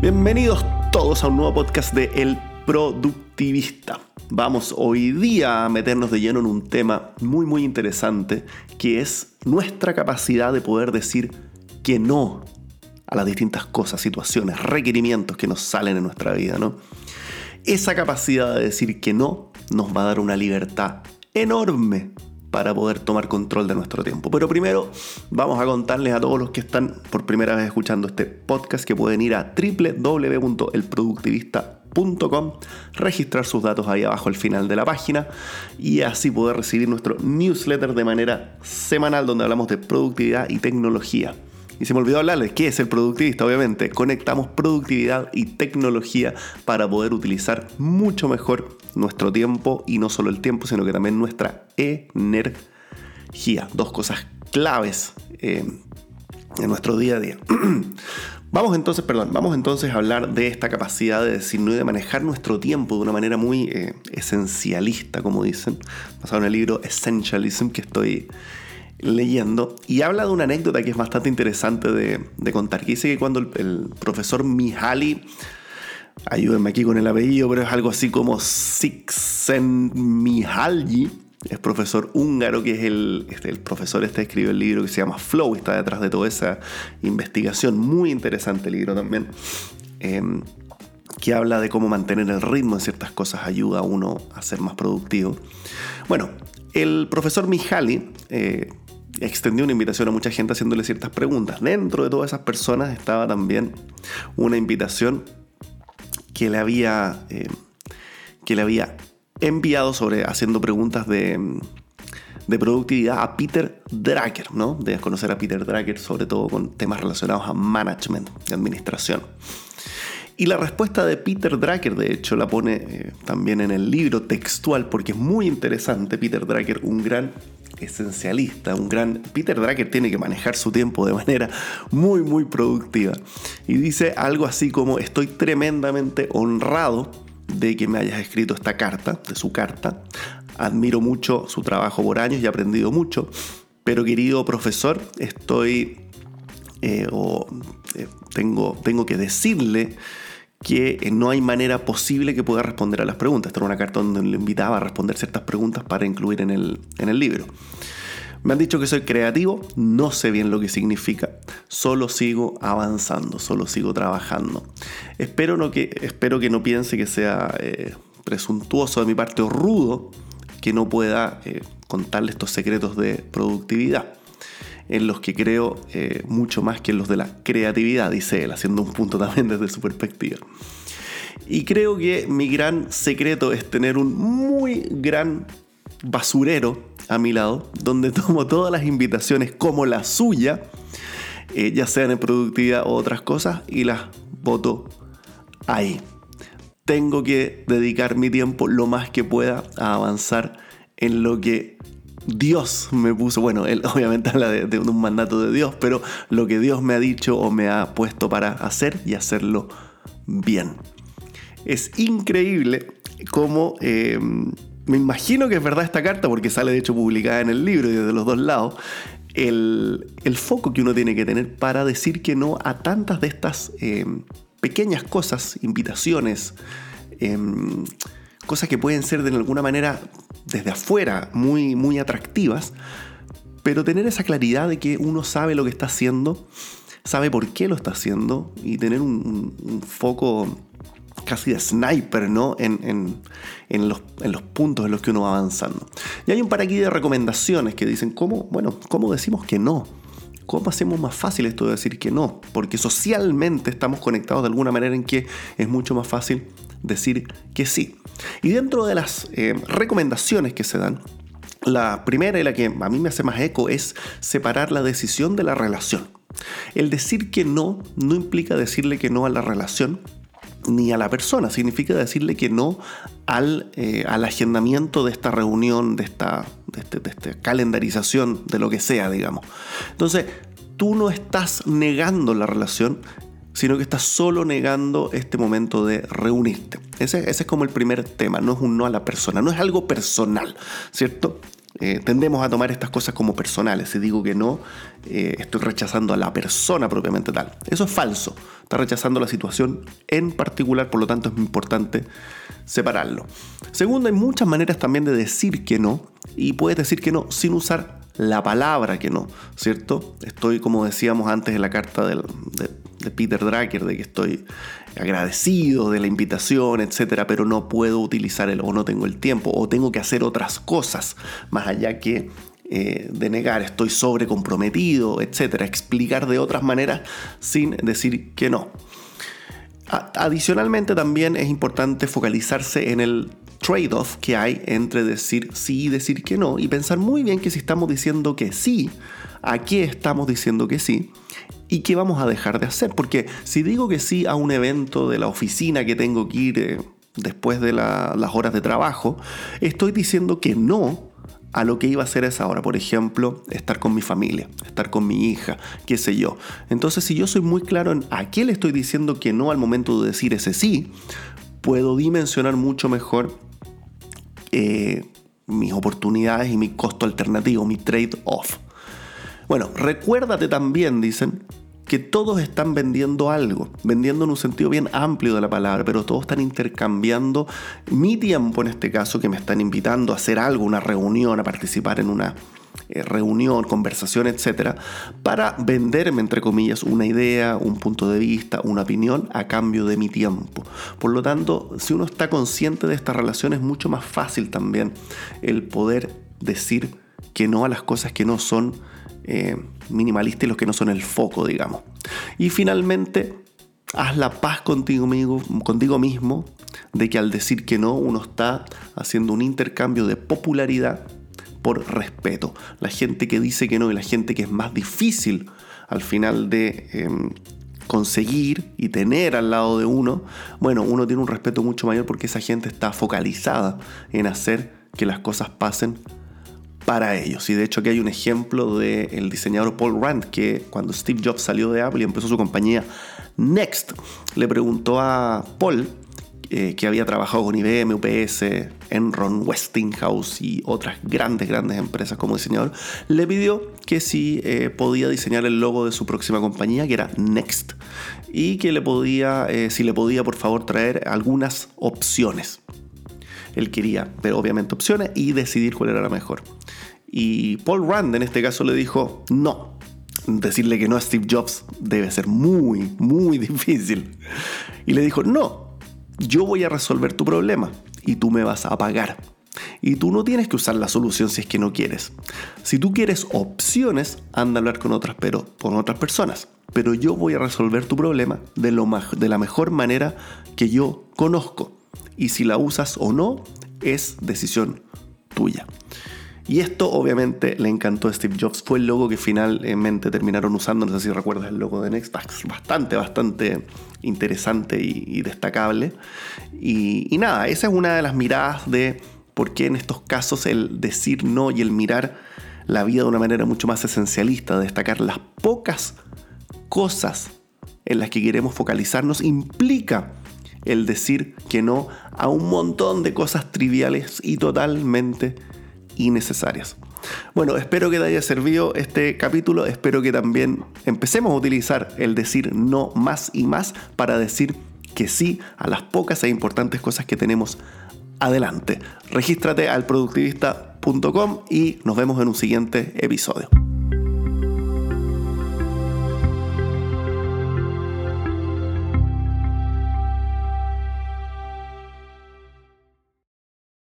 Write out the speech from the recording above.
Bienvenidos todos a un nuevo podcast de El Productivista. Vamos hoy día a meternos de lleno en un tema muy muy interesante que es nuestra capacidad de poder decir que no a las distintas cosas, situaciones, requerimientos que nos salen en nuestra vida, ¿no? Esa capacidad de decir que no nos va a dar una libertad enorme para poder tomar control de nuestro tiempo. Pero primero vamos a contarles a todos los que están por primera vez escuchando este podcast que pueden ir a www.elproductivista.com, registrar sus datos ahí abajo al final de la página y así poder recibir nuestro newsletter de manera semanal donde hablamos de productividad y tecnología. Y se me olvidó hablarles, ¿qué es el productivista? Obviamente, conectamos productividad y tecnología para poder utilizar mucho mejor nuestro tiempo y no solo el tiempo, sino que también nuestra energía. Dos cosas claves eh, en nuestro día a día. Vamos entonces, perdón, vamos entonces a hablar de esta capacidad de decir no y de manejar nuestro tiempo de una manera muy eh, esencialista, como dicen, basado en el libro Essentialism que estoy leyendo y habla de una anécdota que es bastante interesante de, contar. Que dice que cuando el, profesor Mihaly, ayúdenme aquí con el apellido, pero es algo así como Sixen Mihaly, es profesor húngaro, que es el, este, el profesor este escribió el libro que se llama Flow, está detrás de toda esa investigación, muy interesante el libro también, em, que habla de cómo mantener el ritmo en ciertas cosas ayuda a uno a ser más productivo. Bueno, el profesor Mihaly eh, extendió una invitación a mucha gente haciéndole ciertas preguntas. Dentro de todas esas personas estaba también una invitación que le había, eh, que le había enviado sobre haciendo preguntas de, de productividad a Peter Drucker, ¿no? Debes conocer a Peter Drucker sobre todo con temas relacionados a management, de administración. Y la respuesta de Peter Drucker, de hecho, la pone eh, también en el libro textual porque es muy interesante. Peter Drucker, un gran esencialista, un gran... Peter Drucker tiene que manejar su tiempo de manera muy, muy productiva. Y dice algo así como, estoy tremendamente honrado de que me hayas escrito esta carta, de su carta. Admiro mucho su trabajo por años y he aprendido mucho. Pero querido profesor, estoy... Eh, o, eh, tengo, tengo que decirle que eh, no hay manera posible que pueda responder a las preguntas. Esta era una carta donde le invitaba a responder ciertas preguntas para incluir en el, en el libro. Me han dicho que soy creativo, no sé bien lo que significa, solo sigo avanzando, solo sigo trabajando. Espero, no que, espero que no piense que sea eh, presuntuoso de mi parte o rudo que no pueda eh, contarle estos secretos de productividad en los que creo eh, mucho más que en los de la creatividad, dice él, haciendo un punto también desde su perspectiva. Y creo que mi gran secreto es tener un muy gran basurero a mi lado, donde tomo todas las invitaciones como la suya, eh, ya sean en productividad o otras cosas, y las voto ahí. Tengo que dedicar mi tiempo lo más que pueda a avanzar en lo que Dios me puso, bueno, él obviamente habla de, un mandato de Dios, pero lo que Dios me ha dicho o me ha puesto para hacer y hacerlo bien. Es increíble cómo em, me imagino que es verdad esta carta, porque sale de hecho publicada en el libro y desde los dos lados, el, foco que uno tiene que tener para decir que no a tantas de estas em, pequeñas cosas, invitaciones, em, cosas que pueden ser de alguna manera desde afuera muy, muy atractivas, pero tener esa claridad de que uno sabe lo que está haciendo, sabe por qué lo está haciendo y tener un, foco casi de sniper ¿no? En, los, puntos en los que uno va avanzando. Y hay un par aquí de recomendaciones que dicen, ¿cómo, bueno, ¿cómo decimos que no? ¿Cómo hacemos más fácil esto de decir que no? Porque socialmente estamos conectados de alguna manera en que es mucho más fácil decir que sí. Y dentro de las eh, recomendaciones que se dan, la primera y la que a mí me hace más eco es separar la decisión de la relación. El decir que no no implica decirle que no a la relación ni a la persona, significa decirle que no al, eh, al agendamiento de esta reunión, de esta, de, este, de esta calendarización, de lo que sea, digamos. Entonces, tú no estás negando la relación, sino que estás solo negando este momento de reunirte. Ese, es como el primer tema, no es un no a la persona, no es algo personal, ¿cierto? eh, tendemos a tomar estas cosas como personales. Si digo que no, eh, estoy rechazando a la persona propiamente tal. Eso es falso. Está rechazando la situación en particular, por lo tanto es importante separarlo. Segundo, hay muchas maneras también de decir que no y puedes decir que no sin usar la palabra que no, ¿cierto? Estoy, como decíamos antes en la carta de, de, Peter Drucker, de que estoy agradecido de la invitación, etcétera, pero no puedo utilizar el o no tengo el tiempo o tengo que hacer otras cosas más allá que eh, de negar, estoy sobrecomprometido, etcétera, explicar de otras maneras sin decir que no. Adicionalmente también es importante focalizarse en el trade-off que hay entre decir sí y decir que no y pensar muy bien que si estamos diciendo que sí, a qué estamos diciendo que sí y qué vamos a dejar de hacer. Porque si digo que sí a un evento de la oficina que tengo que ir eh, después de las horas de trabajo, estoy diciendo que no a lo que iba a hacer a esa hora. Por ejemplo, estar con mi familia, estar con mi hija, qué sé yo. Entonces, si yo soy muy claro en a qué le estoy diciendo que no al momento de decir ese sí, puedo dimensionar mucho mejor eh, mis oportunidades y mi costo alternativo, mi trade-off. Bueno, recuérdate también, dicen, que todos están vendiendo algo, vendiendo en un sentido bien amplio de la palabra, pero todos están intercambiando mi tiempo en este caso, que me están invitando a hacer algo, una reunión, a participar en una eh, reunión, conversación, etcétera, para venderme, entre comillas, una idea, un punto de vista, una opinión a cambio de mi tiempo. Por lo tanto, si uno está consciente de esta relación, es mucho más fácil también el poder decir que no a las cosas que no son eh, minimalistas y los que no son el foco, digamos. Y finalmente, haz la paz contigo, mismo de que al decir que no, uno está haciendo un intercambio de popularidad por respeto. La gente que dice que no y la gente que es más difícil al final de em, conseguir y tener al lado de uno, bueno, uno tiene un respeto mucho mayor porque esa gente está focalizada en hacer que las cosas pasen para ellos. Y de hecho aquí hay un ejemplo del diseñador Paul Rand que cuando Steve Jobs salió de Apple y empezó su compañía Next, le preguntó a Paul eh, que había trabajado con IBM, UPS, Enron, Westinghouse y otras grandes, grandes empresas como diseñador, le pidió que si eh, podía diseñar el logo de su próxima compañía, que era Next, y que le podía, eh, si le podía por favor traer algunas opciones. Él quería ver obviamente opciones y decidir cuál era la mejor. Y Paul Rand en este caso le dijo, no, decirle que no a Steve Jobs debe ser muy, muy difícil. Y le dijo, no, yo voy a resolver tu problema y tú me vas a pagar. Y tú no tienes que usar la solución si es que no quieres. Si tú quieres opciones, anda a hablar con otras, pero con otras personas. Pero yo voy a resolver tu problema de, lo, de la mejor manera que yo conozco. Y si la usas o no, es decisión tuya. Y esto obviamente le encantó a Steve Jobs. Fue el logo que finalmente terminaron usando. No sé si recuerdas el logo de Next. Bastante, bastante interesante y, destacable. Y, y nada, esa es una de las miradas de por qué en estos casos el decir no y el mirar la vida de una manera mucho más esencialista, destacar las pocas cosas en las que queremos focalizarnos, implica el decir que no a un montón de cosas triviales y totalmente innecesarias. Bueno, espero que te haya servido este capítulo, espero que también empecemos a utilizar el decir no más y más para decir que sí a las pocas e importantes cosas que tenemos adelante. Regístrate al productivista.com y nos vemos en un siguiente episodio.